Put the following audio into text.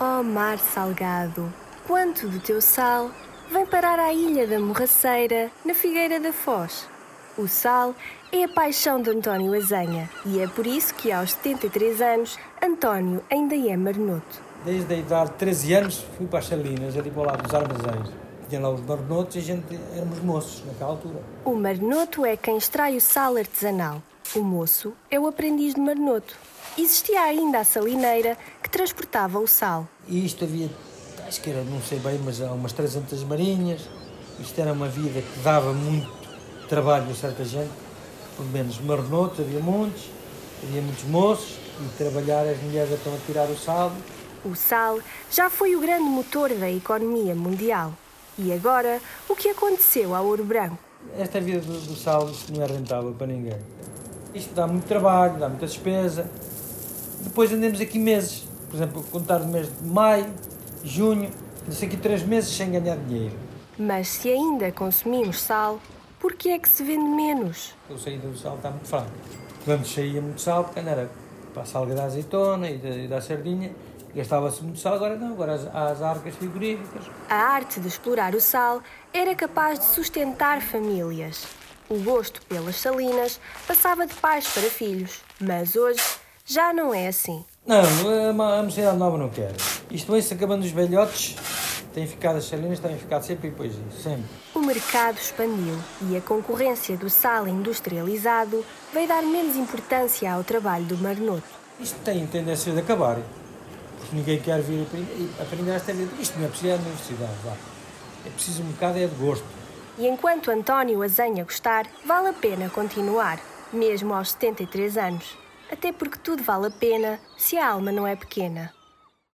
Ó mar salgado, quanto do teu sal vem parar à ilha da Morraceira, na Figueira da Foz. O sal é a paixão de António Azenha e é por isso que aos 73 anos António ainda é marnoto. Desde a idade de 13 anos fui para as Salinas, ali para lado dos armazéns. Tinha lá os marnotos e a gente éramos moços naquela altura. O marnoto é quem extrai o sal artesanal. O moço é o aprendiz de marnoto. Existia ainda a salineira que transportava o sal. E isto havia, acho que era, não sei bem, mas há umas 300 marinhas. Isto era uma vida que dava muito trabalho a certa gente. Pelo menos marnotos, havia muitos, havia muitos moços. E trabalhar, as mulheres estão a tirar o sal. O sal já foi o grande motor da economia mundial. E agora, o que aconteceu ao ouro branco? Esta vida do, do sal não é rentável para ninguém. Isto dá muito trabalho, dá muita despesa. Depois andemos aqui meses, por exemplo, contar o mês de maio, junho, disse aqui três meses sem ganhar dinheiro. Mas se ainda consumimos sal, por que é que se vende menos? A saída do sal está muito fraca. Quando saía muito sal, porque era para a salga da azeitona e da, e da sardinha, gastava-se muito sal, agora não, agora as, há as arcas frigoríficas. A arte de explorar o sal era capaz de sustentar famílias. O gosto pelas salinas passava de pais para filhos, mas hoje já não é assim. Não, a, a mocidade nova não quer. Isto vai-se acabando os velhotes, têm ficado as salinas, têm ficado sempre e depois isso, sempre. O mercado expandiu e a concorrência do sal industrializado veio dar menos importância ao trabalho do marnoto. Isto tem tendência de acabar, porque ninguém quer vir aprender, esta vida. Isto não é preciso é na universidade, vá. É preciso um bocado é de gosto. E enquanto António azenha gostar, vale a pena continuar, mesmo aos 73 anos. Até porque tudo vale a pena se a alma não é pequena.